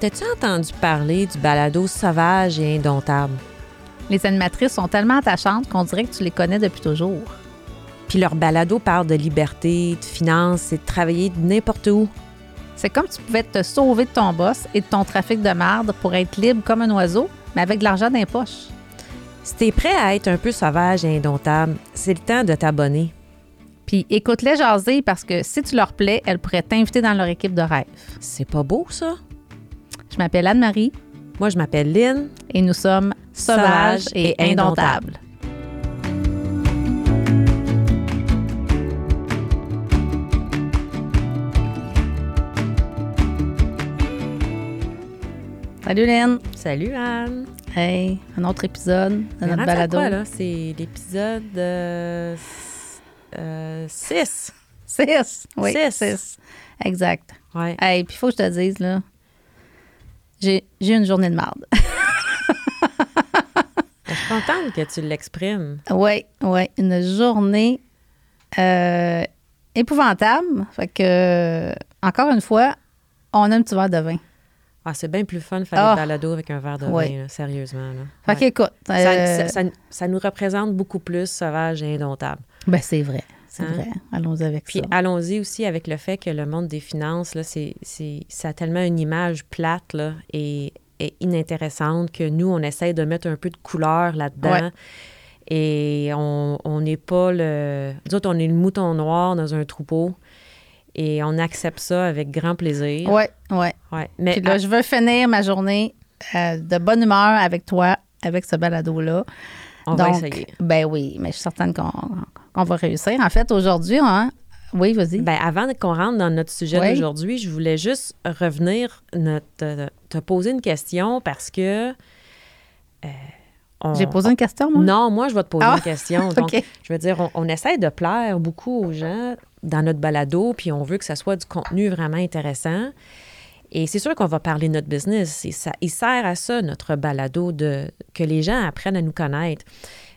T'as-tu entendu parler du balado sauvage et indomptable? Les animatrices sont tellement attachantes qu'on dirait que tu les connais depuis toujours. Puis leur balado parle de liberté, de finances et de travailler de n'importe où. C'est comme tu pouvais te sauver de ton boss et de ton trafic de marde pour être libre comme un oiseau, mais avec de l'argent dans les poches. Si t'es prêt à être un peu sauvage et indomptable, c'est le temps de t'abonner. Puis écoute-les jaser parce que si tu leur plais, elles pourraient t'inviter dans leur équipe de rêve. C'est pas beau, ça? Je m'appelle Anne-Marie Moi, je m'appelle Lynn. et nous sommes sauvages et indomptables. Salut Lynn. Salut, Anne. Hey, un autre épisode de notre balado. quoi, là? C'est l'épisode 6. Six. Oui, Six. six. Exact. ouais. Hey, puis il faut que je te dise, là, j'ai une journée de marde. Je suis contente que tu l'exprimes. Oui, oui, une journée euh, épouvantable. Fait que, encore une fois, on a un petit verre de vin. Ah, c'est bien plus fun de faire Ah. des balados avec un verre de vin, là, sérieusement. Là. Fait Ouais. qu'écoute, Ça, euh, ça- ça- ça nous représente beaucoup plus sauvage et indomptable. ben c'est vrai, c'est Hein? vrai. Allons avec Puis ça. allons-y aussi avec le fait que le monde des finances, là, c'est, c'est- ça a tellement une image plate là, et, et inintéressante que nous, on essaye de mettre un peu de couleur là-dedans. Ouais. Et on on n'est pas le... Nous autres, on est le mouton noir dans un troupeau. Et on accepte ça avec grand plaisir. Oui, oui. Ouais. Mais Puis là, je veux finir ma journée euh, de bonne humeur avec toi, avec ce balado-là. On va Donc, essayer. Ben oui, mais je suis certaine qu'on va réussir. En fait, aujourd'hui, hein, oui, vas-y. Ben, avant qu'on rentre dans notre sujet Oui. d'aujourd'hui, je voulais juste revenir, notre, te, te poser une question parce que. euh, J'ai posé une question, moi? Non, moi, je vais te poser Ah, une question. Donc, je veux dire, on, on essaie de plaire beaucoup aux gens dans notre balado, puis on veut que ça soit du contenu vraiment intéressant. Et c'est sûr qu'on va parler de notre business. Et ça, il sert à ça, notre balado, de, que les gens apprennent à nous connaître.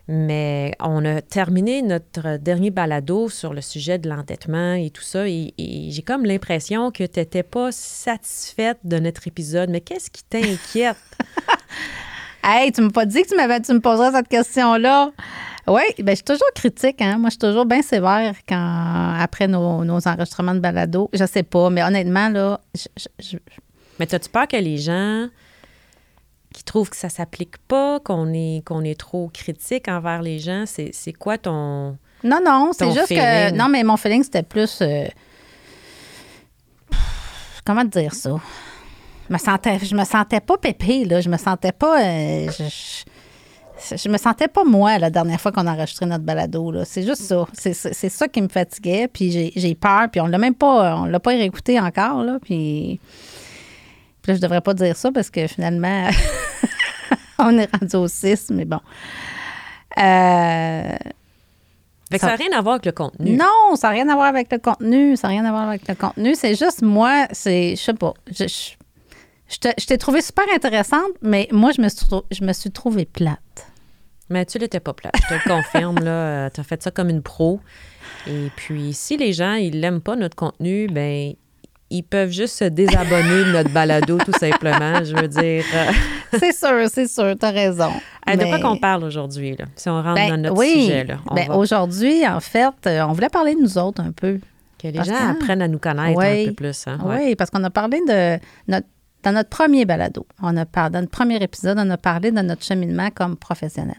Mais on a terminé notre dernier balado sur le sujet de l'endettement et tout ça. Et, j'ai comme l'impression que tu n'étais pas satisfaite de notre épisode. Mais qu'est-ce qui t'inquiète? Hey, tu m'as pas dit que tu, tu me poserais cette question-là. Oui, ben, je suis toujours critique. Hein? Moi, je suis toujours bien sévère quand, après nos, nos enregistrements de balado. Je sais pas, mais honnêtement, là, je- Mais as-tu peur que les gens qui trouvent que ça s'applique pas, qu'on est, qu'on est trop critique envers les gens, c'est, c'est quoi ton... non, non, c'est juste que. Non, mais mon feeling, c'était plus. euh, comment te dire ça? Je me sentais, je me sentais pas pépée, là. Je me sentais pas. euh, je, je- me sentais pas moi la dernière fois qu'on a enregistré notre balado. Là. C'est juste ça. C'est, ça qui me fatiguait. Puis j'ai, j'ai peur. Puis on l'a même pas. On l'a pas réécouté encore. Là. Puis, puis là, je devrais pas dire ça parce que finalement, on est rendu au 6, mais bon. Euh, Fait que ça n'a rien à voir avec le contenu. non, ça n'a rien à voir avec le contenu. Ça n'a rien à voir avec le contenu. C'est juste moi, c'est. Je sais pas. Je, je, je t'ai trouvé super intéressante, mais moi, je me suis, je me suis trouvée plate. Mais tu l'étais pas plate, je te le confirme. là, tu as fait ça comme une pro. Et puis, si les gens, ils l'aiment pas, notre contenu, ben ils peuvent juste se désabonner de notre balado, tout simplement. Je veux dire... euh, C'est sûr, c'est sûr, t'as raison. hey, de Mais- quoi qu'on parle aujourd'hui, là, si on rentre Ben, dans notre oui. sujet? Là, Ben, va- Aujourd'hui, en fait, euh, on voulait parler de nous autres un peu. que les parce gens que- apprennent à nous connaître Oui. un peu plus. hein, ouais. Oui, parce qu'on a parlé de notre dans notre premier balado, on a par- dans notre premier épisode, on a parlé de notre cheminement comme professionnel,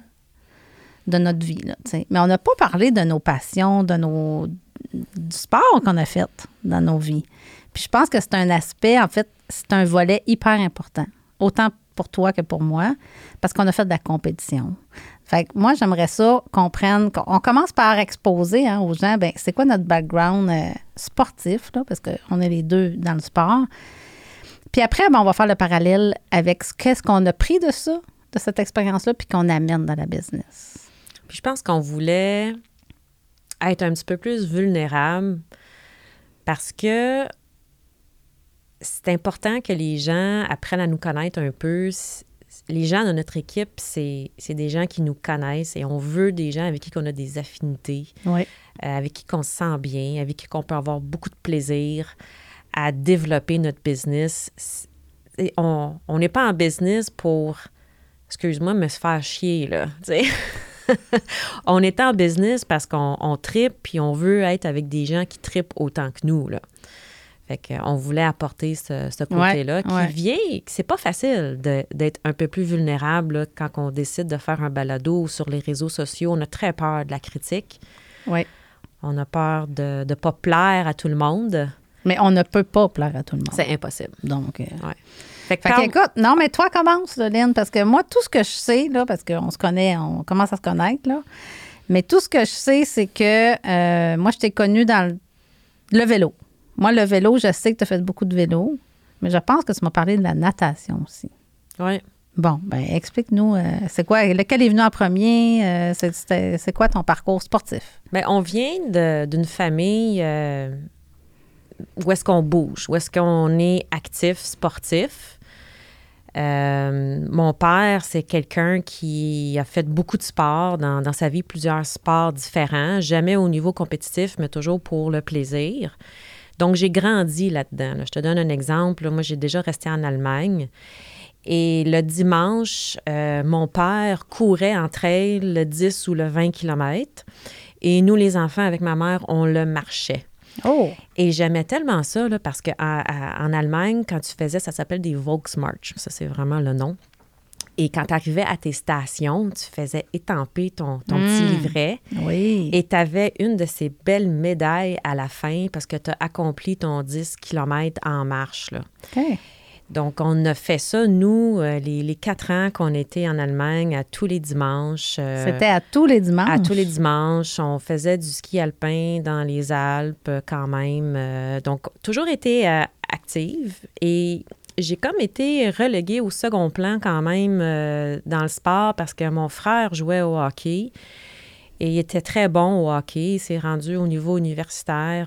de notre vie. Là. Mais on n'a pas parlé de nos passions, de nos du sport qu'on a fait dans nos vies. Puis je pense que c'est un aspect, en fait, c'est un volet hyper important, autant pour toi que pour moi, parce qu'on a fait de la compétition. Fait que moi, j'aimerais ça qu'on prenne, qu'on on commence par exposer hein, aux gens, ben c'est quoi notre background euh, sportif, là, parce qu'on est les deux dans le sport. Puis après, ben, on va faire le parallèle avec ce qu'est-ce qu'on a pris de ça, de cette expérience-là, puis qu'on amène dans la business. Puis je pense qu'on voulait être un petit peu plus vulnérable parce que c'est important que les gens apprennent à nous connaître un peu. Les gens de notre équipe, c'est des gens qui nous connaissent et on veut des gens avec qui on a des affinités, Oui. euh, avec qui on se sent bien, avec qui on peut avoir beaucoup de plaisir à développer notre business. Et on on n'est pas en business pour, excuse-moi, me se faire chier, là. on est en business parce qu'on on tripe puis on veut être avec des gens qui tripent autant que nous, là. Fait qu'on voulait apporter ce, ce côté-là qui ouais. vient, c'est pas facile de- d'être un peu plus vulnérable là, quand on décide de faire un balado sur les réseaux sociaux. On a très peur de la critique. Oui. On a peur de ne pas plaire à tout le monde. Mais on ne peut pas plaire à tout le monde. C'est impossible. Donc, euh, Fait que Fait quand- qu'écoute, non, mais toi, commence, là, Lynn, parce que moi, tout ce que je sais, là, parce qu'on se connaît, on commence à se connaître, là, mais tout ce que je sais, c'est que euh, moi, je t'ai connu dans le, le vélo. Moi, le vélo, je sais que tu as fait beaucoup de vélo, mais je pense que tu m'as parlé de la natation aussi. Ouais. Bon, ben explique-nous, euh, c'est quoi, lequel est venu en premier? euh, c'est- quoi ton parcours sportif? Ben, on vient de- d'une famille où est-ce qu'on bouge, où est-ce qu'on est actif, sportif. Euh, mon père, c'est quelqu'un qui a fait beaucoup de sport dans, sa vie, plusieurs sports différents, jamais au niveau compétitif, mais toujours pour le plaisir. Donc, j'ai grandi là-dedans. là. Je te donne un exemple. Moi, j'ai déjà resté en Allemagne. Et le dimanche, euh, mon père courait en trail le 10 ou le 20 km. Et nous, les enfants, avec ma mère, on le marchait. Oh! Et j'aimais tellement ça, là, parce qu'en Allemagne, quand tu faisais, ça s'appelle des Volksmarch. Ça, c'est vraiment le nom. Et quand tu arrivais à tes stations, tu faisais étamper ton, ton petit Mm. livret. Oui. Et tu avais une de ces belles médailles à la fin parce que tu as accompli ton 10 km en marche. Là. OK. Donc, on a fait ça, nous, euh, les, les quatre ans qu'on était en Allemagne, à tous les dimanches. euh, C'était à tous les dimanches? à tous les dimanches. On faisait du ski alpin dans les Alpes euh, quand même. Euh, donc, toujours été euh, active. Et j'ai comme été reléguée au second plan quand même dans le sport parce que mon frère jouait au hockey. Et il était très bon au hockey. Il s'est rendu au niveau universitaire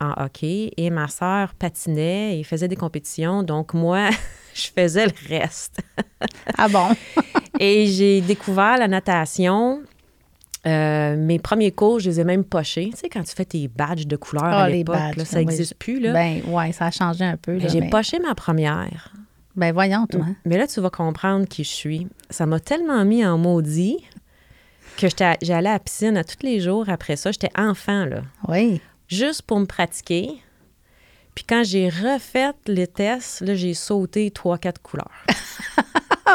en hockey. Et ma sœur patinait et faisait des compétitions. Donc, moi, je faisais le reste. Ah bon? Et j'ai découvert la natation. Euh, mes premiers cours, je les ai même pochés. Tu sais, quand tu fais tes badges de couleur Ah, à l'époque, ça oui. n'existe plus. Là. Ben, ouais, ça a changé un peu. j'ai mais- poché ma première. Ben, voyons, toi. Mais là, tu vas comprendre qui je suis. Ça m'a tellement mis en maudit que j'allais à la piscine à tous les jours après ça. J'étais enfant, là, Oui. Juste pour me pratiquer. Puis quand j'ai refait les tests, là, j'ai sauté trois, quatre couleurs.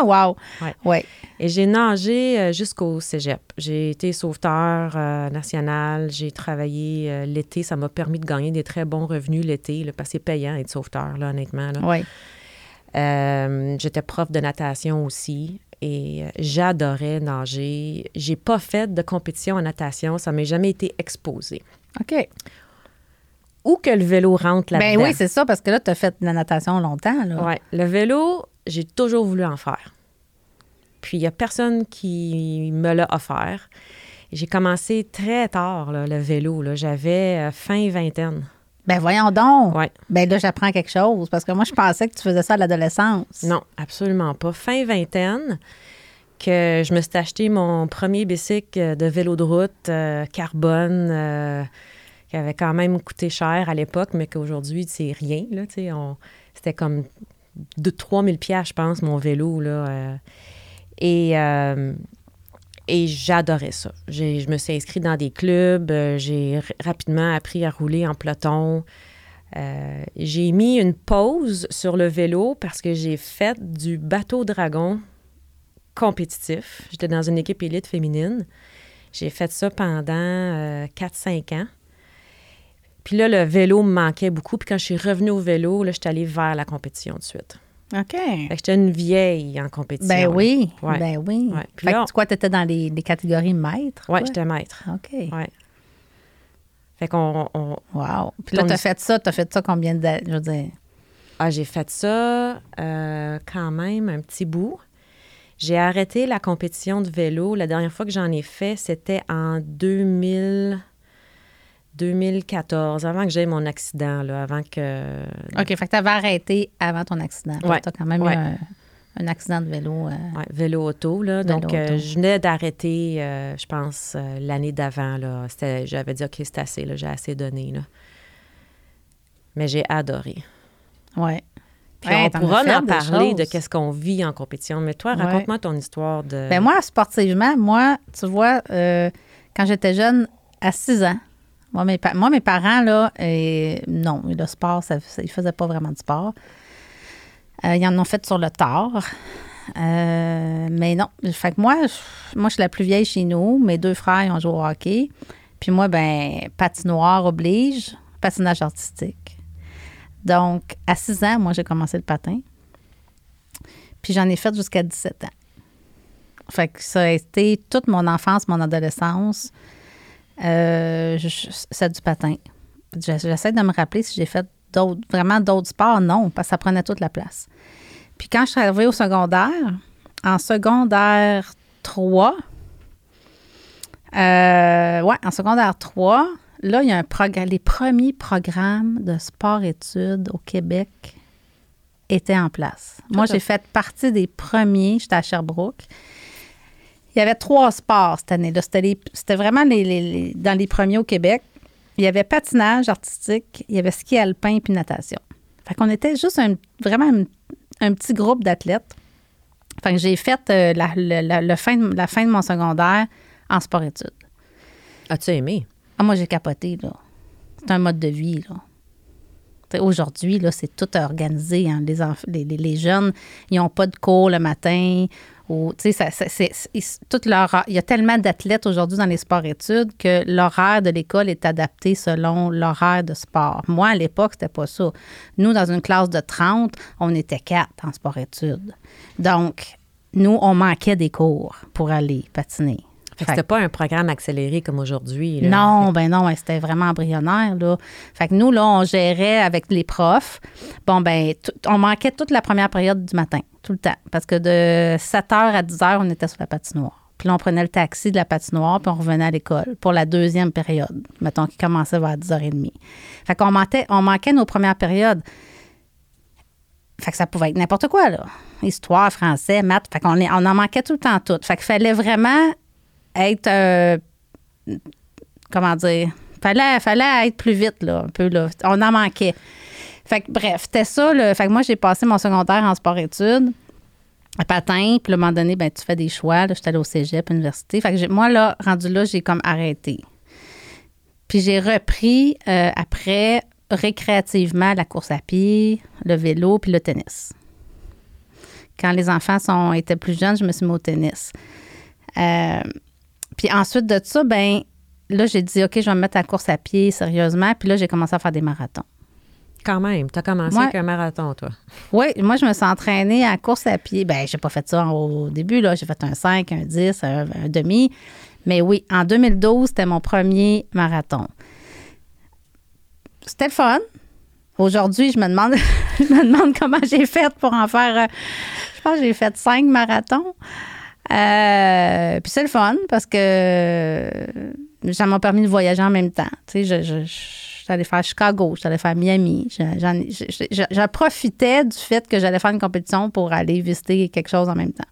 Wow. Ouais. Ouais. Et j'ai nagé euh, jusqu'au cégep. J'ai été sauveteur euh, national. J'ai travaillé euh, l'été. Ça m'a permis de gagner des très bons revenus l'été, là, parce que c'est payant être sauveteur, là, honnêtement. là. Oui. Euh, J'étais prof de natation aussi. Et j'adorais nager. J'ai pas fait de compétition en natation. Ça m'est jamais été exposé. OK. Où que le vélo rentre là-dedans. Ben oui, c'est ça, parce que là, tu as fait de la natation longtemps. Ouais. Le vélo, j'ai toujours voulu en faire. Puis il n'y a personne qui me l'a offert. J'ai commencé très tard, là, le vélo. J'avais euh, fin vingtaine. Ben voyons donc. Ouais. Ben là, j'apprends quelque chose, parce que moi, je pensais que tu faisais ça à l'adolescence. Non, absolument pas. Fin vingtaine, que je me suis acheté mon premier bicycle de vélo de route euh, carbone, euh, qui avait quand même coûté cher à l'époque, mais qu'aujourd'hui, c'est rien. C'était comme de 3000 pièces, je pense, mon vélo. Là, euh. et euh, et j'adorais ça. Je me suis inscrite dans des clubs. euh, J'ai rapidement appris à rouler en peloton. Euh, j'ai mis une pause sur le vélo parce que j'ai fait du bateau dragon compétitif. J'étais dans une équipe élite féminine. J'ai fait ça pendant euh, 4-5 ans. Puis là, le vélo me manquait beaucoup. Puis quand je suis revenue au vélo, là, j'étais allée vers la compétition de suite. OK. Fait que j'étais une vieille en compétition. Ben oui. Ouais. Ben oui. Ouais. Puis Fait là, que quoi, tu étais dans les, les catégories maîtres? Ouais, quoi? j'étais maître. OK. Ouais. Fait qu'on on- Wow. Puis là, Ton tu as his- fait ça, tu as fait ça combien d'années? Je veux dire? Ah, j'ai fait ça euh, quand même un petit bout. J'ai arrêté la compétition de vélo. La dernière fois que j'en ai fait, c'était en 2000, 2014, avant que j'aie mon accident, là, avant que... OK. Fait que tu avais arrêté avant ton accident. Ouais. Tu as quand même Ouais. eu un, un accident de vélo. euh, Ouais, vélo auto, là. Vélo Donc, euh, je venais d'arrêter, euh, je pense, euh, l'année d'avant, là. J'avais dit, OK, c'est assez, là, j'ai assez donné, là. Mais j'ai adoré. ouais. Puis Ouais, on pourra en parler de qu'est-ce qu'on vit en compétition. Mais toi, Ouais. raconte-moi ton histoire de... Ben moi, sportivement, moi, tu vois, euh, quand j'étais jeune, à 6 ans, moi, mes, pa- moi, mes parents, là, euh, non, le sport, ça, ça- ils faisaient pas vraiment de sport. Euh, ils en ont fait sur le tard. Mais non, fait que moi, je, moi, je suis la plus vieille chez nous. Mes deux frères, ils ont joué au hockey. Puis moi, ben, patinoire oblige, patinage artistique. Donc, à 6 ans, moi, j'ai commencé le patin. Puis j'en ai fait jusqu'à 17 ans. Fait que ça a été toute mon enfance, mon adolescence. Euh, c'est du patin. Je- J'essaie de me rappeler si j'ai fait d'autres, vraiment d'autres sports. Non, parce que ça prenait toute la place. Puis quand je suis arrivée au secondaire, en secondaire 3, euh, ouais, en secondaire 3, là, il y a un programme, les premiers programmes de sport-études au Québec étaient en place. Moi, j'ai fait partie des premiers, j'étais à Sherbrooke. Il y avait trois sports cette année-là. C'était, les- c'était vraiment les, les- les- dans les premiers au Québec. Il y avait patinage artistique, il y avait ski alpin puis natation. Fait qu'on était juste un- vraiment un, un petit groupe d'athlètes. Fait que j'ai fait euh, la, la- fin de, la fin de mon secondaire en sport-études. As-tu aimé? Ah, moi, j'ai capoté, là. C'est un mode de vie, là. Aujourd'hui, là, c'est tout organisé. hein. Les, les, les- jeunes, ils n'ont pas de cours le matin. Ou, ça- ça- c'est- c'est- tout leur, il y a tellement d'athlètes aujourd'hui dans les sports-études que l'horaire de l'école est adapté selon l'horaire de sport. Moi, à l'époque, c'était pas ça. Nous, dans une classe de 30, on était quatre en sport-études. Donc, nous, on manquait des cours pour aller patiner. Fait que Fait c'était pas un programme accéléré comme aujourd'hui. non, ben non, c'était vraiment embryonnaire, là. Fait que nous, là, on gérait avec les profs. Bon, ben, tout- on manquait toute la première période du matin, tout le temps. Parce que de 7 h à 10 h, on était sur la patinoire. Puis là, on prenait le taxi de la patinoire, puis on revenait à l'école pour la deuxième période, mettons, qui commençait vers 10h30. Fait qu'on manquait, on manquait nos premières périodes. Fait que ça pouvait être n'importe quoi, là. Histoire, français, maths. Fait qu'on on en manquait tout le temps tout. Fait qu'il fallait vraiment être euh, comment dire, fallait, fallait être plus vite, là, un peu, là. On en manquait. Fait que, bref, c'était ça. Fait que moi, j'ai passé mon secondaire en sport-études, à patin, puis à un moment donné, ben, tu fais des choix, là. J'étais allée au cégep, université. Fait que moi, là, rendu là, j'ai comme arrêté. Puis j'ai repris, euh, après, récréativement, la course à pied, le vélo, puis le tennis. Quand les enfants sont, étaient plus jeunes, je me suis mis au tennis. Euh, puis ensuite de ça, ben là, j'ai dit, OK, je vais me mettre à la course à pied sérieusement. Puis là, j'ai commencé à faire des marathons. Quand même, tu as commencé Ouais. avec un marathon, toi. Oui, moi, je me suis entraînée à la course à pied. Ben, j'ai pas fait ça au début, là. J'ai fait un 5, un 10, un, un demi. Mais oui, en 2012, c'était mon premier marathon. C'était le fun. Aujourd'hui, je me demande, je me demande comment j'ai fait pour en faire. euh, je pense que j'ai fait cinq marathons. Euh, puis c'est le fun parce que euh, ça m'a permis de voyager en même temps. Tu sais, allée faire Chicago, allée faire Miami. Je, j'en ai- je, je- je- je profitais du fait que j'allais faire une compétition pour aller visiter quelque chose en même temps.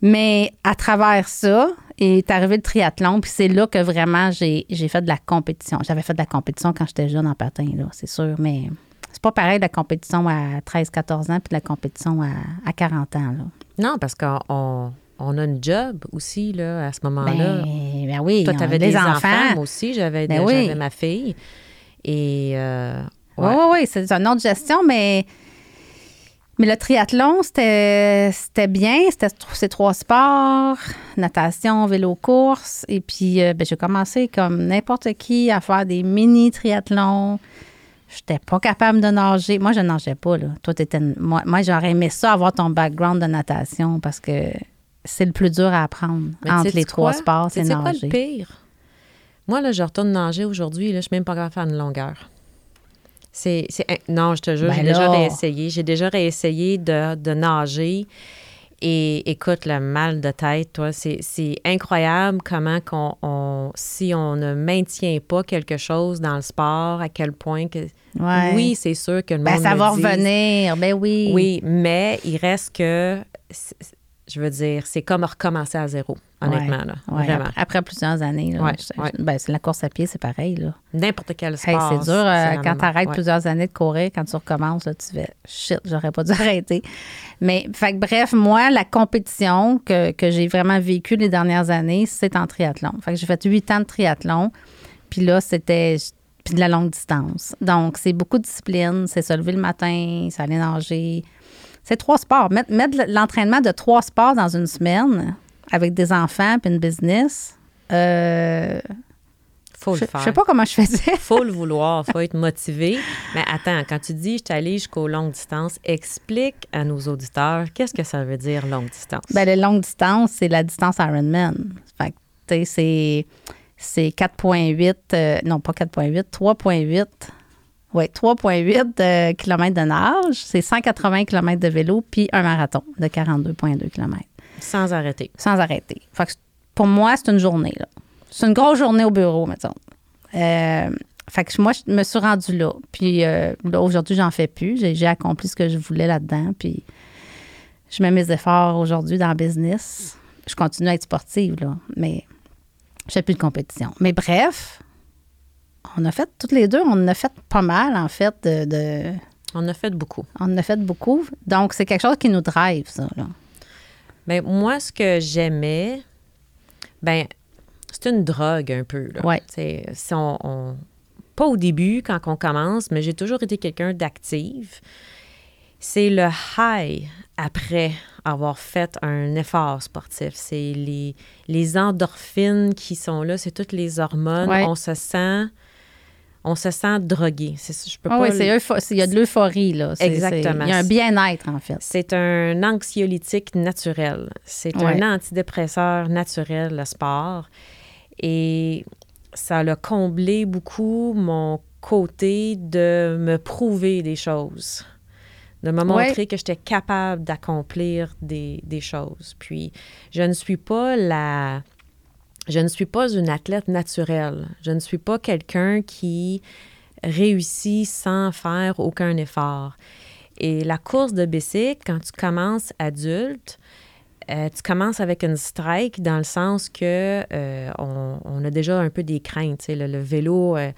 Mais à travers ça, est arrivé le triathlon, puis c'est là que vraiment j'ai, j'ai fait de la compétition. J'avais fait de la compétition quand j'étais jeune en patin, là, c'est sûr, mais c'est pas pareil de la compétition à 13-14 ans puis de la compétition à, à 40 ans. Là. Non, parce qu'on on, a une job aussi, là, à ce moment-là. Ben, ben oui, Toi, tu avais des des enfants. enfants. moi aussi, j'avais Ben oui. j'avais ma fille. Et euh, Oui, ouais. oui, oui, c'est une autre gestion, mais, mais le triathlon, c'était bien. C'était ces trois sports, natation, vélo, course. Et puis, euh, ben, j'ai commencé comme n'importe qui à faire des mini-triathlons. J'étais pas capable de nager. Moi, je nageais pas, là. Toi, t'étais... Moi, moi j'aurais aimé ça, avoir ton background de natation, parce que c'est le plus dur à apprendre Mais entre les trois quoi? sports, c'est nager. le pire? Moi, là, je retourne nager aujourd'hui, là, je suis même pas capable de faire une longueur. C'est, c'est, non, je te jure, Ben j'ai déjà réessayé. J'ai déjà réessayé de, de nager. Et écoute, le mal de tête, toi, c'est, c'est incroyable comment qu'on, on, si on ne maintient pas quelque chose dans le sport, à quel point que... Ouais. Oui, c'est sûr que le Ben, monde ça va revenir. Ben oui. Oui, mais il reste que je veux dire, c'est comme recommencer à zéro, honnêtement. Là, Ouais, vraiment. Après, plusieurs années. Là, Ouais, je- ben, c'est la course à pied, c'est pareil. Là. N'importe quel Hey, sport. c'est dur euh, quand tu arrêtes plusieurs années de courir, quand tu recommences, là, tu fais shit, j'aurais pas dû arrêter. Mais, fait bref, moi, la compétition que, que j'ai vraiment vécue les dernières années, c'est en triathlon. Fait que j'ai fait huit ans de triathlon. Puis là, c'était puis de la longue distance. Donc, c'est beaucoup de discipline. C'est se lever le matin, c'est aller nager. C'est trois sports. Mettre, mettre l'entraînement de trois sports dans une semaine avec des enfants puis une business, euh, Faut je, le je faire. sais pas comment je faisais. faut le vouloir, faut être motivé. Mais attends, quand tu dis je allée jusqu'aux longues distances, explique à nos auditeurs qu'est-ce que ça veut dire longue distance. Ben, la longue distance, c'est la distance Ironman. Fait que, tu sais, c'est, c'est 4,8, euh, non, pas 4,8, 3,8. Oui, 3,8 km de nage, c'est 180 km de vélo, puis un marathon de 42,2 km, Sans arrêter. sans arrêter. Fait que pour moi, c'est une journée. Là. C'est une grosse journée au bureau, mettons. Euh, fait que moi, je me suis rendue là. Puis euh, là, aujourd'hui, j'en fais plus. J'ai, j'ai accompli ce que je voulais là-dedans. Puis je mets mes efforts aujourd'hui dans le business. Je continue à être sportive, là, mais je fais plus de compétition. Mais bref, on a fait, toutes les deux, on en a fait pas mal, en fait, de... de- On a fait beaucoup. on en a fait beaucoup. Donc, c'est quelque chose qui nous drive, ça, là. Ben, moi, ce que j'aimais, ben, c'est une drogue un peu. Là. Ouais. Si on, on- pas au début, quand on commence, mais j'ai toujours été quelqu'un d'active. C'est le high après avoir fait un effort sportif. C'est les, les endorphines qui sont là, c'est toutes les hormones. Ouais. On se sent... On se sent drogué. Je peux Ah pas oui, le- il y a de l'euphorie, là. Exactement. Il y a un bien-être, en fait. C'est un anxiolytique naturel. C'est Ouais. un antidépresseur naturel, le sport. Et ça l'a comblé beaucoup mon côté de me prouver des choses, de me Ouais. montrer que j'étais capable d'accomplir des, des choses. Puis, je ne suis pas la... Je ne suis pas une athlète naturelle. Je ne suis pas quelqu'un qui réussit sans faire aucun effort. Et la course de bicycle, quand tu commences adulte, euh, tu commences avec une strike dans le sens que euh, on, a déjà un peu des craintes. Le, le vélo, euh,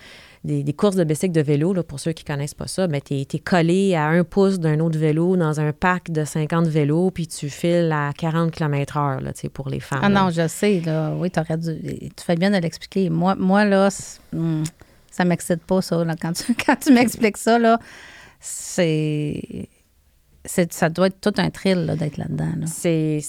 des, des courses de bicycle de vélo, là, pour ceux qui connaissent pas ça, ben, tu es, collé à un pouce d'un autre vélo dans un pack de 50 vélos, puis tu files à 40 km/h là, tu sais, pour les femmes. Ah là. non, je sais, là. Oui, t'aurais dû. Tu fais bien de l'expliquer. Moi, moi là, hmm, ça m'excite pas, ça. Là. Quand tu, quand tu m'expliques ça, là, c'est. Ça doit être tout un thrill là, d'être là-dedans. Là. C'est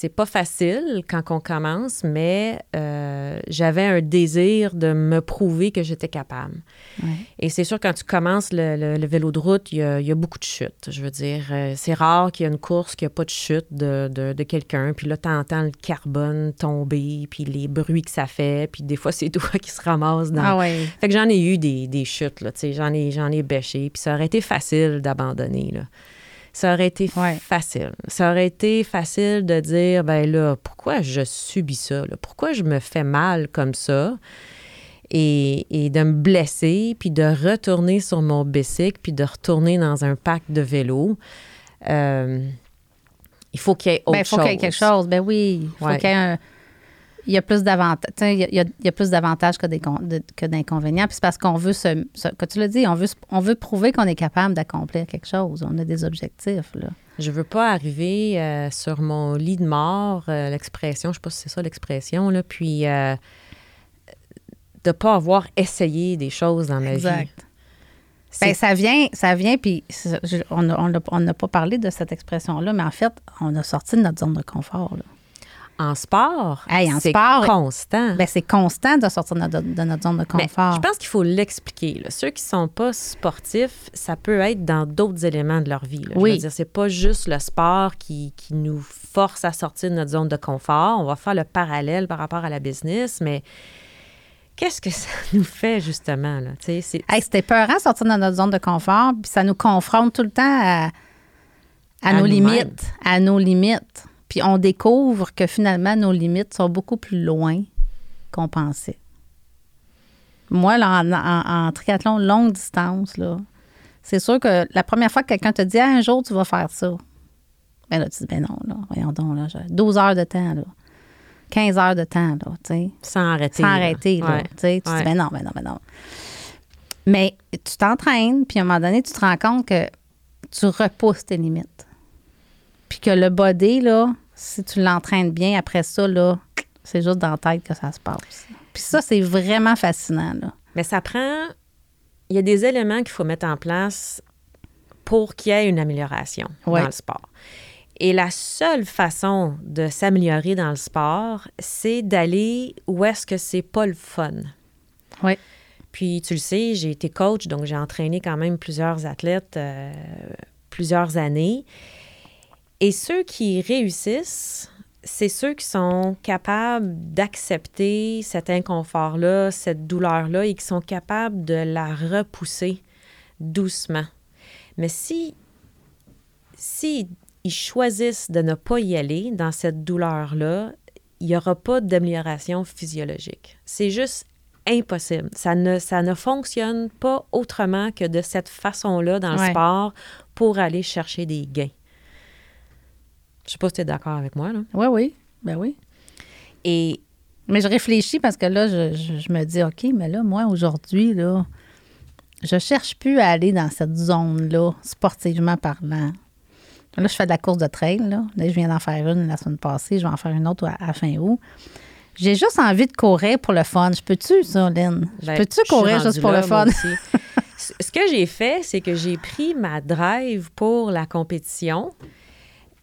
c'est pas facile quand on commence, mais euh, j'avais un désir de me prouver que j'étais capable. Ouais. Et c'est sûr, quand tu commences le, le- le vélo de route, il y, a, il y a beaucoup de chutes. Je veux dire, euh, c'est rare qu'il y ait une course qui a pas de chute de, de, de quelqu'un. Puis là, tu entends le carbone tomber, puis les bruits que ça fait. Puis des fois, c'est toi qui se ramasse dans... Ah ouais. Fait que j'en ai eu des, des chutes, là, tu sais, j'en ai, j'en ai bêché, puis ça aurait été facile d'abandonner, là. Ça aurait été Ouais. facile. Ça aurait été facile de dire, ben là, pourquoi je subis ça, là? Pourquoi je me fais mal comme ça? Et, et de me blesser, puis de retourner sur mon bicycle, puis de retourner dans un pack de vélo. Euh, il faut qu'il y ait autre Ben, il faut qu'il y ait chose. quelque chose. Ben oui. Il faut qu'il y ait un. Il y a plus d'avantages. Il y a, il y plus d'avantages que, des que d'inconvénients. Puis c'est parce qu'on veut se, se- que tu l'as dit, on veut, on veut prouver qu'on est capable d'accomplir quelque chose. On a des objectifs. Là. Je veux pas arriver euh, sur mon lit de mort, euh, l'expression, je sais pas si c'est ça l'expression, là, puis euh, de pas avoir essayé des choses dans ma vie. Exact. Ben, ça vient, ça vient, puis on n'a on pas parlé de cette expression-là, mais en fait, on a sorti de notre zone de confort. là. En sport, Hey, c'est constant. Ben, c'est constant de sortir de notre, de notre zone de Mais confort. je pense qu'il faut l'expliquer. Ceux qui sont pas sportifs, ça peut être dans d'autres éléments de leur vie. là. Je veux dire, c'est pas juste le sport qui, qui nous force à sortir de notre zone de confort. On va faire le parallèle par rapport à la business, mais qu'est-ce que ça nous fait justement là? C'est Hey, c'était peurant de sortir de notre zone de confort, puis ça nous confronte tout le temps à, à À nos limites, à nos limites. Puis on découvre que finalement, nos limites sont beaucoup plus loin qu'on pensait. Moi, là, en, en- en triathlon longue distance, là, c'est sûr que la première fois que quelqu'un te dit Ah, un jour tu vas faire ça, Ben là, tu dis, ben non, là, voyons donc, là, j'ai 12 heures de temps, là. 15 heures de temps, là, tu sais. Sans arrêter. Sans arrêter, là. Ouais. Tu sais, tu Ouais. dis, ben non, ben non, ben non. Mais tu t'entraînes, puis à un moment donné, tu te rends compte que tu repousses tes limites. Puis que le body, là, si tu l'entraînes bien, après ça, là, c'est juste dans la tête que ça se passe. Puis ça, c'est vraiment fascinant, là. Mais ça prend. Il y a des éléments qu'il faut mettre en place pour qu'il y ait une amélioration Ouais. dans le sport. Et la seule façon de s'améliorer dans le sport, c'est d'aller où est-ce que c'est pas le fun. Oui. Puis tu le sais, j'ai été coach, donc j'ai entraîné quand même plusieurs athlètes euh, plusieurs années. Et ceux qui réussissent, c'est ceux qui sont capables d'accepter cet inconfort-là, cette douleur-là, et qui sont capables de la repousser doucement. Mais si, si ils choisissent de ne pas y aller dans cette douleur-là, il n'y aura pas d'amélioration physiologique. C'est juste impossible. Ça ne, ça ne fonctionne pas autrement que de cette façon-là dans le Ouais. sport pour aller chercher des gains. Je sais pas si tu es d'accord avec moi. Là. Oui, oui. Ben oui. Et Mais je réfléchis parce que là, je, je- je me dis, OK, mais là, moi, aujourd'hui, là, je cherche plus à aller dans cette zone-là, sportivement parlant. Là, je fais de la course de trail, là. Là, je viens d'en faire une la semaine passée. Je vais en faire une autre à, à fin août. J'ai juste envie de courir pour le fun. Je peux-tu, ça, Lynn? Je Ben, peux-tu je suis courir juste pour là, le fun? ce que j'ai fait, c'est que j'ai pris ma drive pour la compétition.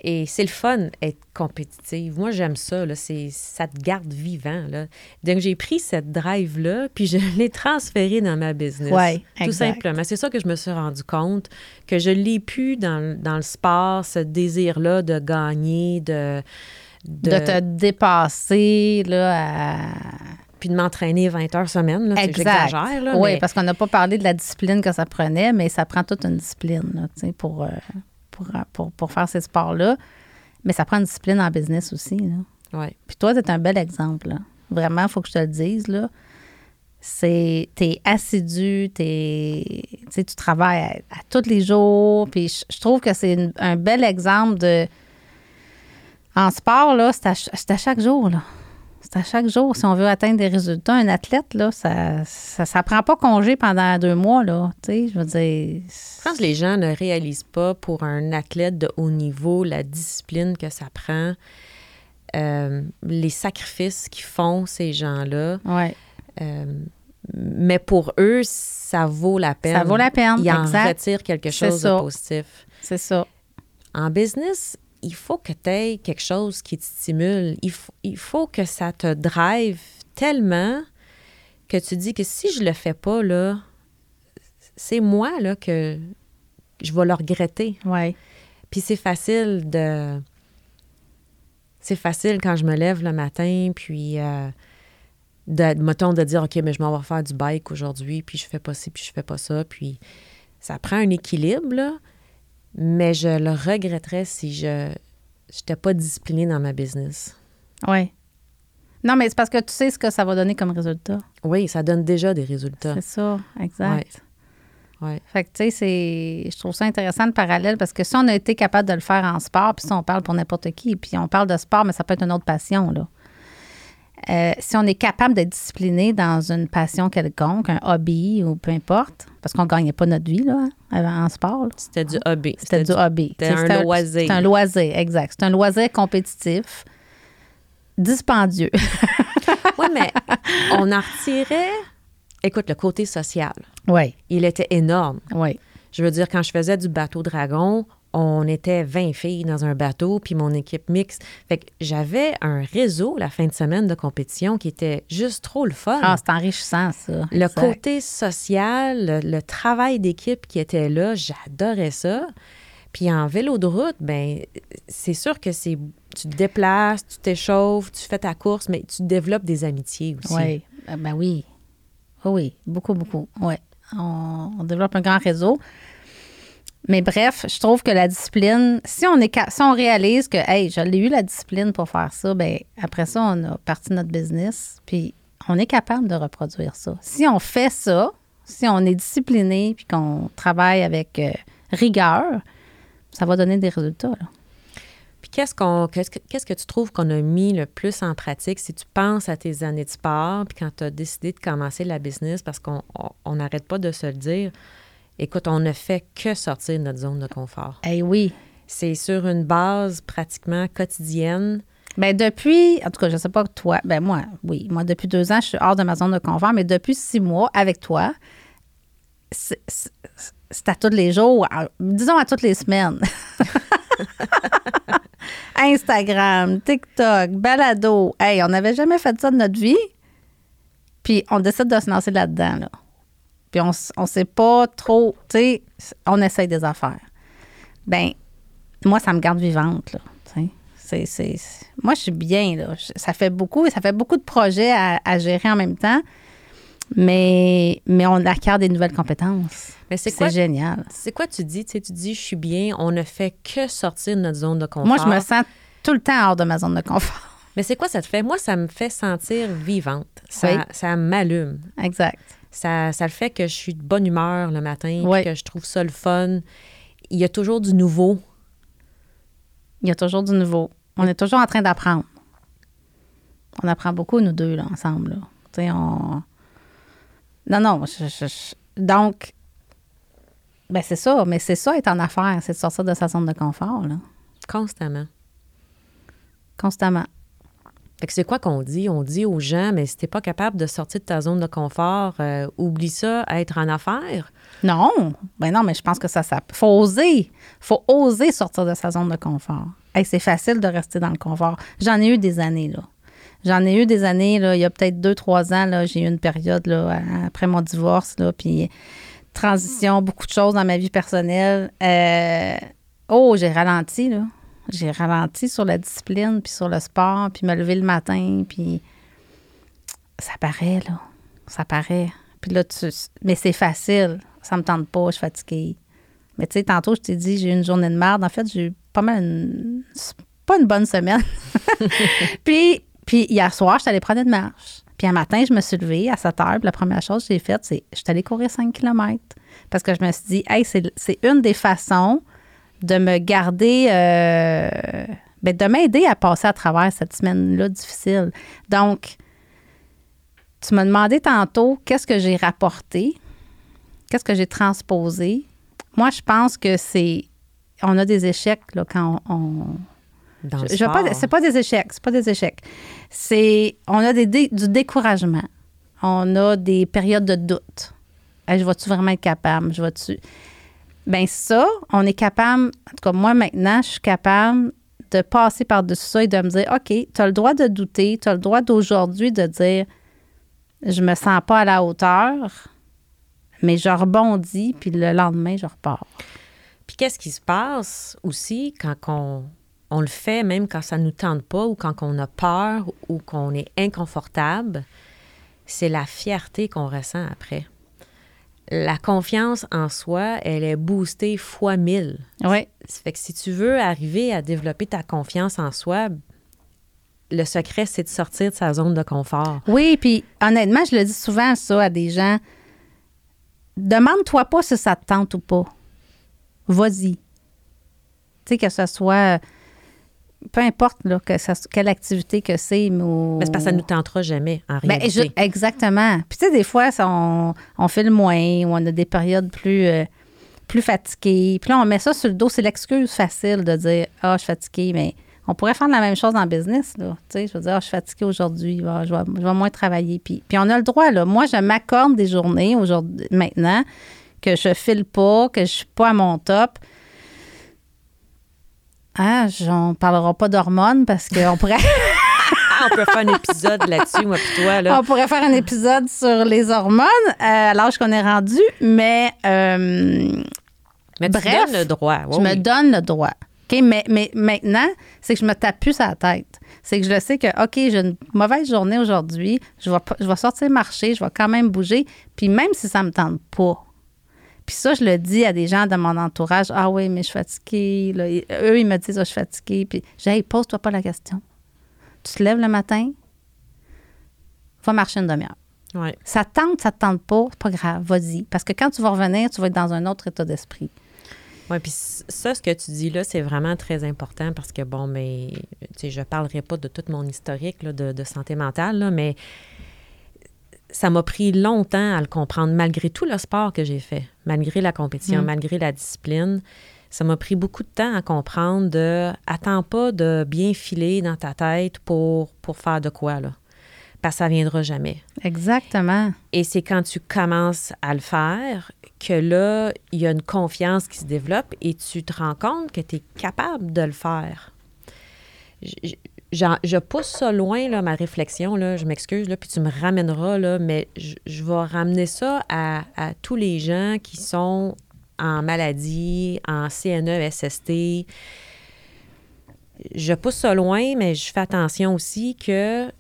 Et c'est le fun être compétitive. Moi, j'aime ça. Là. C'est, ça te garde vivant. Là. Donc, j'ai pris cette drive-là, puis je l'ai transférée dans ma business. Ouais, Tout exact. simplement. C'est ça que je me suis rendu compte, que je l'ai plus dans, le- dans le sport, ce désir-là de gagner, de... De te dépasser, là, à... Puis de m'entraîner 20 heures semaine. Là, Exact. Là, oui, mais- parce qu'on n'a pas parlé de la discipline que ça prenait, mais ça prend toute une discipline là, tu sais, pour, euh, pour, pour, pour faire ces sports-là. Mais ça prend une discipline en business aussi. Là. Ouais. Puis toi, tu es un bel exemple. là. Vraiment, il faut que je te le dise. Là. C'est, t'es assidu, t'es, tu travailles à, à tous les jours. Puis je, je trouve que c'est une- un bel exemple de. En sport, là, c'est à, c'est à chaque jour. Là. À chaque jour. Si on veut atteindre des résultats, un athlète, là, ça ça, ça prend pas congé pendant deux mois. Là, je veux dire. Je pense que les gens ne réalisent pas pour un athlète de haut niveau la discipline que ça prend, euh, les sacrifices qu'ils font, ces gens-là. Ouais, Euh, mais pour eux, ça vaut la peine. ça vaut la peine. Ils en retirent quelque chose de positif. C'est ça. En business, il faut que tu aies quelque chose qui te stimule. Il, faut- il faut que ça te drive tellement que tu dis que si je le fais pas, là, c'est moi là, que je vais le regretter. Ouais. Puis c'est facile de. C'est facile quand je me lève le matin, puis. euh, de, mettons, de dire, OK, mais je m'en vais faire du bike aujourd'hui, puis je fais pas ci, puis je fais pas ça. Puis ça prend un équilibre, là, mais je le regretterais si je n'étais pas disciplinée dans ma business. Oui. Non, mais c'est parce que tu sais ce que ça va donner comme résultat. Oui, ça donne déjà des résultats. C'est ça, exact. Ouais. Fait que, tu sais, c'est. Je trouve ça intéressant le parallèle parce que si on a été capable de le faire en sport, puis si on parle pour n'importe qui, puis on parle de sport, mais ça peut être une autre passion, là. Euh, si on est capable d'être discipliné dans une passion quelconque, un hobby ou peu importe, parce qu'on ne gagnait pas notre vie, là, en sport. C'était du hobby. C'était du hobby. c'était un loisir. C'est un loisir, exact. C'est un loisir compétitif, dispendieux. Oui, mais on en retirait. Écoute, le côté social, oui, il était énorme. oui. Je veux dire, quand je faisais du bateau dragon, on était 20 filles dans un bateau, puis mon équipe mixte. Fait que j'avais un réseau la fin de semaine de compétition qui était juste trop le fun. Ah, c'est enrichissant, ça. le Exact. côté social, le, le travail d'équipe qui était là, j'adorais ça. Puis en vélo de route, ben c'est sûr que c'est tu te déplaces, tu t'échauffes, tu fais ta course, mais tu développes des amitiés aussi. Oui, Euh, ben oui. Oui, oui, beaucoup, beaucoup. Oui. On, on développe un grand réseau. Mais bref, je trouve que la discipline, si on, est, si on réalise que, hey, je l'ai eu la discipline pour faire ça, ben après ça, on a parti notre business, puis on est capable de reproduire ça. Si on fait ça, si on est discipliné, puis qu'on travaille avec euh, rigueur, ça va donner des résultats. Là. Puis qu'est-ce, qu'on, qu'est-ce, que, qu'est-ce que tu trouves qu'on a mis le plus en pratique? Si tu penses à tes années de sport, puis quand tu as décidé de commencer la business, parce qu'on n'arrête pas de se le dire, écoute, on ne fait que sortir de notre zone de confort. Eh oui. C'est sur une base pratiquement quotidienne. Ben depuis, en tout cas, je sais pas toi, ben moi, oui, moi depuis deux ans, je suis hors de ma zone de confort, mais depuis six mois, avec toi, c'est à tous les jours, disons à toutes les semaines. Instagram, TikTok, balado. Hey, on n'avait jamais fait ça de notre vie. Puis on décide de se lancer là-dedans, là. Puis on, on sait pas trop, tu sais, on essaye des affaires. Ben, moi, ça me garde vivante, là. sais. C'est, c'est, c'est- moi, je suis bien, là. Ça fait beaucoup, ça fait beaucoup de projets à, à gérer en même temps, mais, mais on acquiert des nouvelles compétences. Mais c'est C'est quoi, génial. c'est quoi tu dis? Tu sais, tu dis, je suis bien, on ne fait que sortir de notre zone de confort. Moi, je me sens tout le temps hors de ma zone de confort. Mais c'est quoi ça te fait? Moi, ça me fait sentir vivante. Ça, Oui. ça m'allume. Exact. Ça, ça le fait que je suis de bonne humeur le matin, Oui. que je trouve ça le fun. Il y a toujours du nouveau. Il y a toujours du nouveau. On est toujours en train d'apprendre. On apprend beaucoup, nous deux, là, ensemble. Là. Tu sais, on... Non, non. je- je- je- Donc, ben c'est ça. Mais c'est ça, être en affaires. C'est de sortir de sa zone de confort, là. Constamment. Constamment. Fait que c'est quoi qu'on dit? On dit aux gens, mais si t'es pas capable de sortir de ta zone de confort, euh, oublie ça, être en affaires. Non, ben non, mais je pense que ça, ça faut oser. faut oser sortir de sa zone de confort. Hey, c'est facile de rester dans le confort. J'en ai eu des années, là. J'en ai eu des années, là, il y a peut-être deux, trois ans, là, j'ai eu une période, là, après mon divorce, là, puis transition, beaucoup de choses dans ma vie personnelle. Euh, oh, j'ai ralenti, là. J'ai ralenti sur la discipline, puis sur le sport, puis me lever le matin, puis ça paraît, là. Ça paraît. Puis là, tu... Mais c'est facile. Ça me tente pas, je suis fatiguée. Mais tu sais, tantôt, je t'ai dit, j'ai eu une journée de merde. En fait, j'ai eu pas mal une... Pas une bonne semaine. puis, puis hier soir, je suis allée prendre une marche. Puis un matin, je me suis levée à 7 heures. Puis la première chose que j'ai faite, c'est je suis allée courir 5 km. Parce que je me suis dit, hey, c'est une des façons de me garder, euh, ben, de m'aider à passer à travers cette semaine-là difficile. Donc, tu m'as demandé tantôt qu'est-ce que j'ai rapporté, qu'est-ce que j'ai transposé? Moi, je pense que c'est. On a des échecs là, quand on. on- Dans le je- pas- c'est pas des échecs, c'est pas des échecs. C'est. On a des, du découragement. On a des périodes de doute. Hey, je vais-tu vraiment être capable? Je vais-tu. Ben ça, on est capable, en tout cas moi maintenant, je suis capable de passer par-dessus ça et de me dire, OK, tu as le droit de douter, tu as le droit d'aujourd'hui de dire, je me sens pas à la hauteur, mais je rebondis, puis le lendemain, je repars. Puis qu'est-ce qui se passe aussi quand on, on le fait, même quand ça nous tente pas ou quand on a peur ou qu'on est inconfortable, c'est la fierté qu'on ressent après. La confiance en soi, elle est boostée fois mille. Oui, Ça fait que si tu veux arriver à développer ta confiance en soi, le secret, c'est de sortir de sa zone de confort. Oui, puis honnêtement, je le dis souvent ça à des gens. Demande-toi pas si ça te tente ou pas. Vas-y. Tu sais, que ce soit. Peu importe là, que ça, quelle activité que c'est, mais. C'est parce que ça ne nous tentera jamais, en Ben, réalité. je- exactement. Puis tu sais, des fois, ça, on, on fait le moins ou on a des périodes plus, euh, plus fatiguées. Puis là, on met ça sur le dos. C'est l'excuse facile de dire Ah, je suis fatiguée. Mais on pourrait faire la même chose en business. Là. Tu sais, je veux dire, Ah, je suis fatiguée aujourd'hui. Je, vais, je vais moins travailler. Puis, puis on a le droit. Là. Moi, je m'accorde des journées aujourd'hui, maintenant que je file pas, que je suis pas à mon top. Ah, je- on parlera pas d'hormones parce qu'on pourrait. Ah, on peut faire un épisode là-dessus, moi puis toi. Là. On pourrait faire un épisode sur les hormones euh, à l'âge qu'on est rendu, mais euh, Mais tu bref, donnes le droit. je oui, me donne le droit. OK? Mais, mais maintenant, c'est que je me tape plus à la tête. C'est que je le sais que, OK, j'ai une mauvaise journée aujourd'hui, je vais, pas- je vais sortir marcher, je vais quand même bouger, puis même si ça me tente pas. Puis ça, je le dis à des gens de mon entourage. Ah oui, mais je suis fatiguée. là. Eux, ils me disent, ah, je suis fatiguée. Puis j'ai, hey, pose-toi pas la question. Tu te lèves le matin, va marcher une demi-heure. Ouais. Ça te tente, ça te tente pas, c'est pas grave, vas-y. Parce que quand tu vas revenir, tu vas être dans un autre état d'esprit. Oui, puis ça, ce que tu dis là, c'est vraiment très important parce que, bon, mais, tu sais, je parlerai pas de tout mon historique là, de, de, santé mentale, là, mais ça m'a pris longtemps à le comprendre, malgré tout le sport que j'ai fait, malgré la compétition, Mm. malgré la discipline. Ça m'a pris beaucoup de temps à comprendre de attends pas de bien filer dans ta tête pour, pour faire de quoi, là. Parce que ça viendra jamais. Exactement. Et c'est quand tu commences à le faire que là, il y a une confiance qui se développe et tu te rends compte que tu es capable de le faire. Je pousse ça loin, là, ma réflexion, je m'excuse, puis tu me ramèneras, mais je, vais ramener ça à, tous les gens qui sont en maladie, en CNE, SST. Je pousse ça loin, mais je fais attention aussi que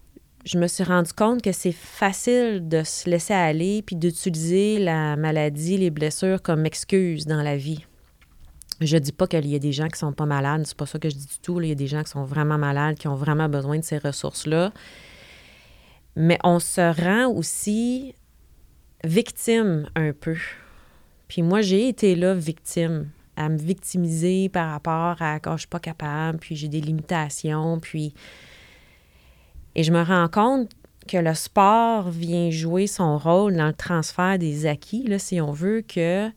je me suis rendu compte que c'est facile de se laisser aller puis d'utiliser la maladie, les blessures comme excuse dans la vie. Je dis pas qu'il y a des gens qui sont pas malades, c'est pas ça que je dis du tout. Il y a des gens qui sont vraiment malades, qui ont vraiment besoin de ces ressources-là. Mais on se rend aussi victime un peu. Puis moi, j'ai été là victime, à me victimiser par rapport à quand je suis pas capable, puis j'ai des limitations, puis et je me rends compte que le sport vient jouer son rôle dans le transfert des acquis, si on veut, que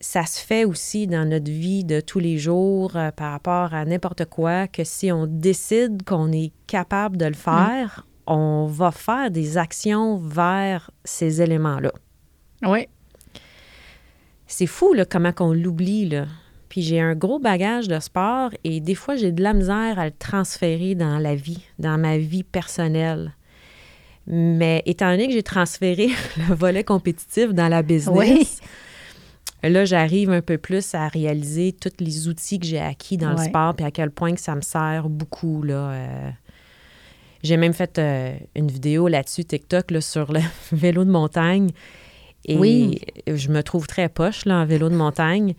ça se fait aussi dans notre vie de tous les jours euh, par rapport à n'importe quoi, que si on décide qu'on est capable de le faire, on va faire des actions vers ces éléments-là. Oui. C'est fou, là, comment qu'on l'oublie, là. Puis j'ai un gros bagage de sport et des fois, j'ai de la misère à le transférer dans la vie, dans ma vie personnelle. Mais étant donné que j'ai transféré le volet compétitif dans la business, Oui. Là, j'arrive un peu plus à réaliser tous les outils que j'ai acquis dans le sport puis à quel point que ça me sert beaucoup, là. euh. J'ai même fait euh, une vidéo là-dessus, TikTok, là, sur le vélo de montagne. Et Oui. je me trouve très poche là, en vélo de montagne,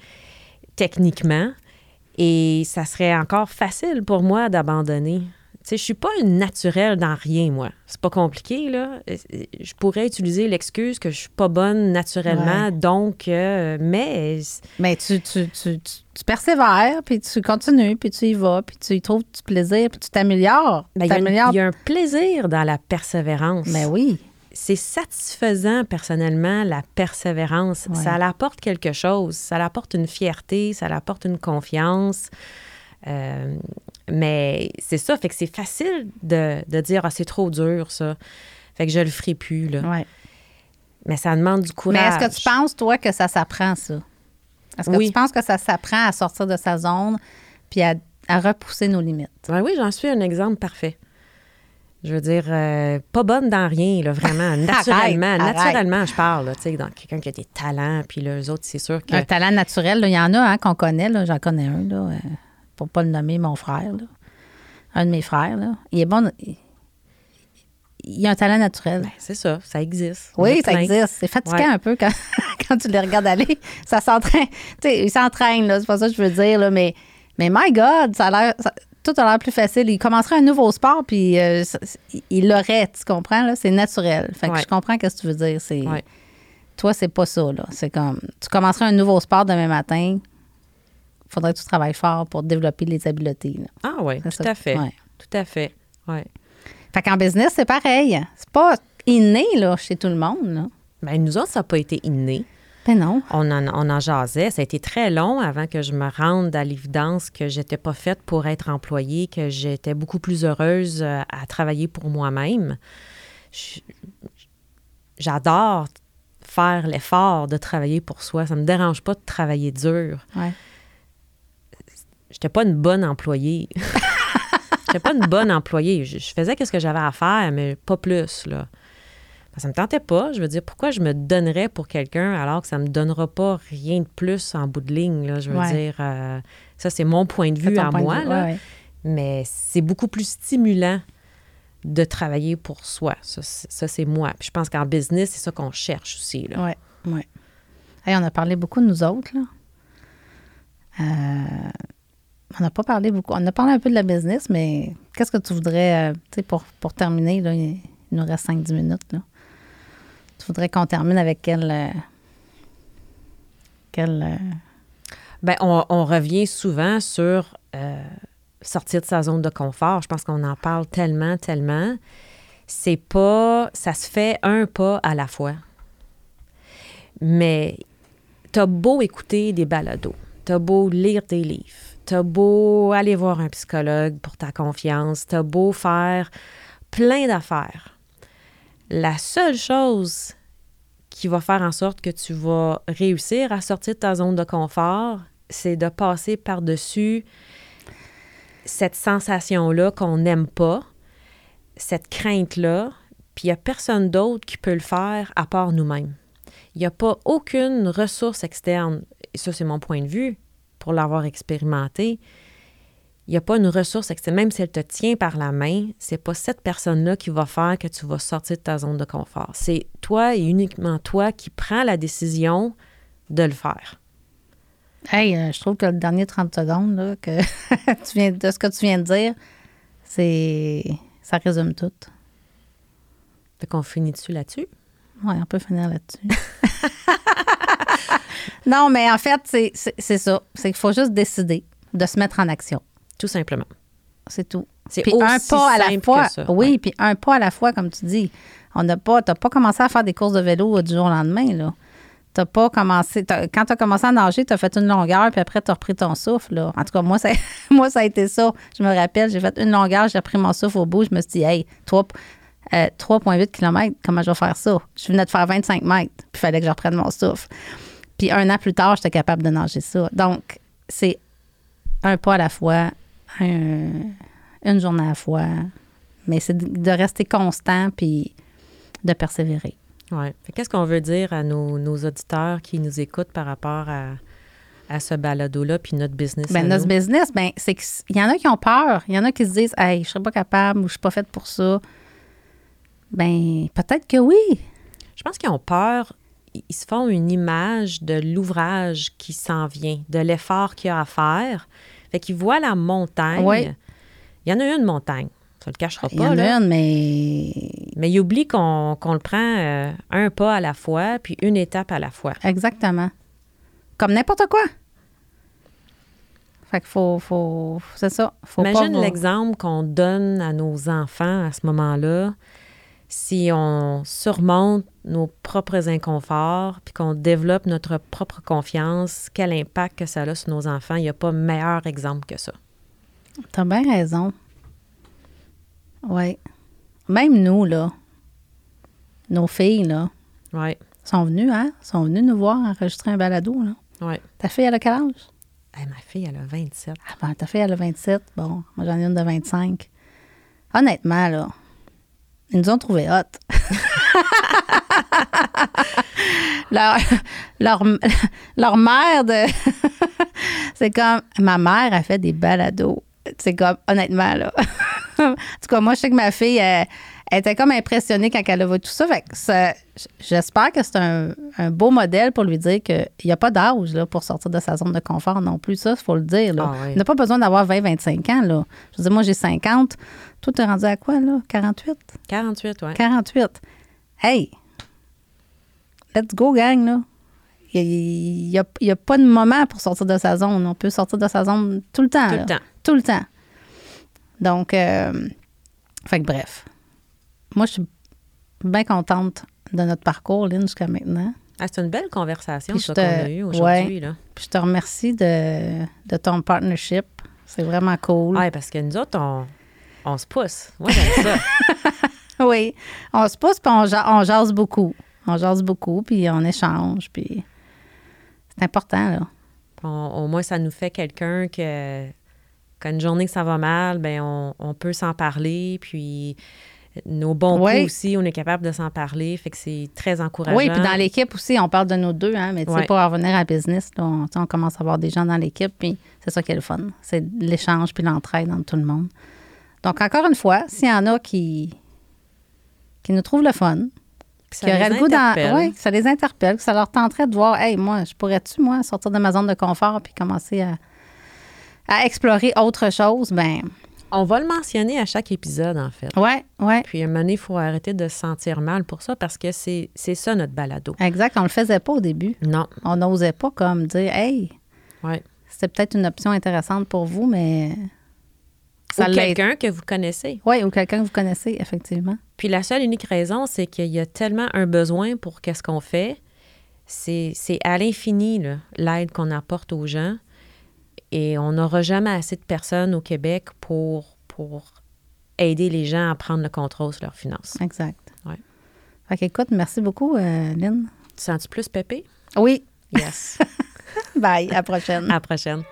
techniquement. Et ça serait encore facile pour moi d'abandonner. Sais, je suis pas une naturelle dans rien, moi. C'est pas compliqué, là. Je pourrais utiliser l'excuse que je suis pas bonne naturellement, Ouais. donc... euh, mais Mais tu, tu, tu, tu, persévères, puis tu continues, puis tu y vas, puis tu y trouves du plaisir, puis tu t'améliores. ben, il y a y, un plaisir dans la persévérance. Mais oui. c'est satisfaisant personnellement, la persévérance. Ouais. Ça l'apporte quelque chose. Ça l'apporte une fierté, ça l'apporte une confiance. Euh, mais c'est ça, fait que c'est facile de, de dire, ah, c'est trop dur, ça. Fait que je le ferai plus, là. Ouais. Mais ça demande du Mais courage. est-ce que tu penses, toi, que ça s'apprend, ça? Est-ce que Oui. tu penses que ça s'apprend à sortir de sa zone puis à, à repousser nos limites? Ouais, oui, j'en suis un exemple parfait. Je veux dire, euh, pas bonne dans rien, là, vraiment. Naturellement, Arrête, naturellement, je parle, là, tu sais, dans quelqu'un qui a des talents, puis les autres, c'est sûr que... Un talent naturel, là, il y en a hein, qu'on connaît. là. J'en connais un, là, euh, pour pas le nommer, mon frère. là. Un de mes frères. Là. Il est bon. Il, il a un talent naturel. Ben, c'est ça, ça existe. Oui, ça plein. existe. C'est fatigant Ouais. un peu quand, quand tu les regardes aller. Ça s'entraîne. Tu sais, il s'entraîne, là. C'est pas ça que je veux dire, là. Mais, mais my God, ça a l'air. tout a l'air plus facile. Il commencerait un nouveau sport, puis euh, il- l'aurait, tu comprends, là? C'est naturel. Fait que Ouais. je comprends ce que tu veux dire. C'est, Ouais. Toi, c'est pas ça, là. C'est comme, tu commencerais un nouveau sport demain matin, faudrait que tu travailles fort pour développer les habiletés, là. Ah oui, tout ça. à fait. Ouais. Tout à fait. Ouais. Fait qu'en business, c'est pareil. C'est pas inné, là, chez tout le monde, là. Ben, nous autres, ça n'a pas été inné. Ben non. On en, on en jasait. Ça a été très long avant que je me rende à l'évidence que j'étais pas faite pour être employée, que j'étais beaucoup plus heureuse euh, à travailler pour moi-même. J'adore faire l'effort de travailler pour soi. Ça me dérange pas de travailler dur. Ouais. J'étais pas une bonne employée. J'étais pas une bonne employée. Je, je faisais ce que j'avais à faire, mais pas plus, là. Ça me tentait pas. Je veux dire, pourquoi je me donnerais pour quelqu'un alors que ça me donnera pas rien de plus en bout de ligne, là? Je veux Ouais. dire, euh, ça, c'est mon point de vue à moi, vue. là. Ouais, ouais. Mais c'est beaucoup plus stimulant de travailler pour soi. Ça, c'est- ça, c'est moi. Puis je pense qu'en business, c'est ça qu'on cherche aussi, là. Oui, oui. Hey, on a parlé beaucoup de nous autres, là. Euh, on n'a pas parlé beaucoup. On a parlé un peu de la business, mais qu'est-ce que tu voudrais, euh, tu sais, pour, terminer, il nous reste 5-10 minutes, là. Tu voudrais qu'on termine avec quel... euh, quel euh, Ben, on, on revient souvent sur sortir de sa zone de confort. Je pense qu'on en parle tellement, tellement. C'est pas. Ça se fait un pas à la fois. Mais t'as beau écouter des balados, t'as beau lire des livres, t'as beau aller voir un psychologue pour ta confiance, t'as beau faire plein d'affaires. La seule chose qui va faire en sorte que tu vas réussir à sortir de ta zone de confort, c'est de passer par-dessus cette sensation-là qu'on n'aime pas, cette crainte-là, puis il n'y a personne d'autre qui peut le faire à part nous-mêmes. Il n'y a pas aucune ressource externe, et ça c'est mon point de vue, pour l'avoir expérimenté. Il n'y a pas une ressource même si elle te tient par la main, c'est pas cette personne-là qui va faire que tu vas sortir de ta zone de confort. C'est toi et uniquement toi qui prends la décision de le faire. Hey, euh, je trouve que le dernier 30 secondes là, que tu viens, de ce que tu viens de dire, c'est ça résume tout. Fait qu'on finit dessus là-dessus? Oui, on peut finir là-dessus. non, mais en fait, c'est ça. C'est qu'il faut juste décider de se mettre en action. Tout simplement. C'est tout. C'est Puis un pas à la fois. ça. Oui, Ouais. puis un pas à la fois, comme tu dis. On n'a pas, t'as pas commencé à faire des courses de vélo euh, du jour au lendemain, là. T'as pas commencé. quand tu as commencé à nager, tu as fait une longueur, puis après, tu as repris ton souffle. Là. En tout cas, moi ça, moi, ça a été ça. Je me rappelle, j'ai fait une longueur, j'ai repris mon souffle au bout. Je me suis dit, hey, trois- euh, 3,8 km, comment je vais faire ça? Je venais de faire 25 mètres, puis il fallait que je reprenne mon souffle. Puis un an plus tard, j'étais capable de nager ça. Donc, c'est un pas à la fois, un- une journée à la fois. Mais c'est de- rester constant puis de persévérer. Fait Qu'est-ce qu'on veut dire à nos, nos auditeurs qui nous écoutent par rapport à, à ce balado-là puis notre business? À notre nous? business, ben, c'est qu'il y en a qui ont peur. Il y en a qui se disent, hey, je serais pas capable ou je suis pas faite pour ça. Ben, peut-être que oui. Je pense qu'ils ont peur. Ils se font une image de l'ouvrage qui s'en vient, de l'effort qu'il y a à faire. Fait qu'ils voient la montagne. Oui. Il y en a une montagne. Ça le cachera Il y pas, en a une, mais Mais ils oublient qu'on le prend euh, un pas à la fois, puis une étape à la fois. exactement. Comme n'importe quoi. Fait qu'il faut, faut c'est ça. Faut Imagine pas l'exemple qu'on donne à nos enfants à ce moment-là. Si on surmonte nos propres inconforts, puis qu'on développe notre propre confiance, quel impact que ça a sur nos enfants, il n'y a pas meilleur exemple que ça. T'as bien raison. Oui. Même nous, là, nos filles, là, sont venues, hein? Sont venues nous voir enregistrer un balado, là. oui. Ta fille, elle a quel âge? Hey, ma fille, elle a 27. Ah ben, ta fille, elle a 27. Bon, moi, j'en ai une de 25. Honnêtement, là, ils nous ont trouvé hot. leur, leur, leur mère de... c'est comme... Ma mère a fait des balados. C'est comme, honnêtement, là. en tout cas, moi, je sais que ma fille, elle, elle était comme impressionnée quand elle a vu tout ça. Fait ça- j'espère que c'est un, un beau modèle pour lui dire qu'il n'y a pas d'âge là, pour sortir de sa zone de confort non plus. Ça, il faut le dire. Là. Ah oui. On n'a pas besoin d'avoir 20, 25 ans. Là. Je veux dire, moi, j'ai 50. Toi, t'es rendu à quoi, là? 48? 48, oui. 48. Hey! Let's go, gang, là. Il n'y a, a pas de moment pour sortir de sa zone. On peut sortir de sa zone tout le temps. Tout là. le temps. Tout le temps. Donc, euh, fait que bref. Moi, je suis bien contente de notre parcours, Lynn, jusqu'à maintenant. Ah, c'est une belle conversation qu'on a eue aujourd'hui. là. Puis je te remercie de, de ton partnership. C'est vraiment cool. Ouais, parce que nous autres, on, on se pousse. Moi, j'aime ça. Oui. On se pousse, puis on, on jase beaucoup. On jase beaucoup, puis on échange, puis c'est important, là. On- au moins, ça nous fait quelqu'un que, quand une journée que ça va mal, ben on, on peut s'en parler. Puis nos bons Ouais. coups aussi, on est capable de s'en parler. Fait que c'est très encourageant. Oui, puis dans l'équipe aussi, on parle de nos deux, hein, mais tu sais, Ouais. pour revenir à la business, là, on, commence à avoir des gens dans l'équipe, puis c'est ça qui est le fun. C'est l'échange puis l'entraide entre tout le monde. Donc, encore une fois, s'il y en a qui, qui nous trouvent le fun, Puis ça qui les le goût dans. interpelle. Ouais, que ça les interpelle, que ça leur tenterait de voir, hey, moi, je pourrais-tu, moi, sortir de ma zone de confort puis commencer à, à explorer autre chose? Ben, On va le mentionner à chaque épisode, en fait. ouais, ouais. Puis à un moment donné, il faut arrêter de se sentir mal pour ça parce que c'est c'est ça notre balado. Exact. On le faisait pas au début. Non. On n'osait pas comme dire, hey, Ouais. c'est peut-être une option intéressante pour vous, mais Ou quelqu'un que vous connaissez. Oui, ou quelqu'un que vous connaissez, effectivement. Puis la seule unique raison, c'est qu'il y a tellement un besoin pour qu'est-ce qu'on fait. C'est c'est à l'infini, l'aide qu'on apporte aux gens. Et on n'aura jamais assez de personnes au Québec pour, pour aider les gens à prendre le contrôle sur leurs finances. Exact. Ouais. Fait qu'écoute, merci beaucoup, euh, Lynn. Tu sens-tu plus pépé? Oui. Yes. Bye. À la prochaine. à la prochaine.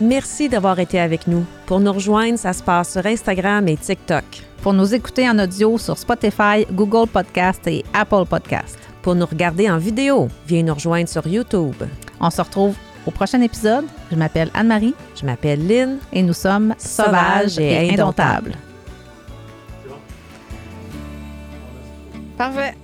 Merci d'avoir été avec nous. Pour nous rejoindre, ça se passe sur Instagram et TikTok. Pour nous écouter en audio sur Spotify, Google Podcast et Apple Podcast. Pour nous regarder en vidéo, viens nous rejoindre sur YouTube. On se retrouve au prochain épisode. Je m'appelle Anne-Marie Je m'appelle Lynn. et nous sommes sauvages et indomptables. Parfait.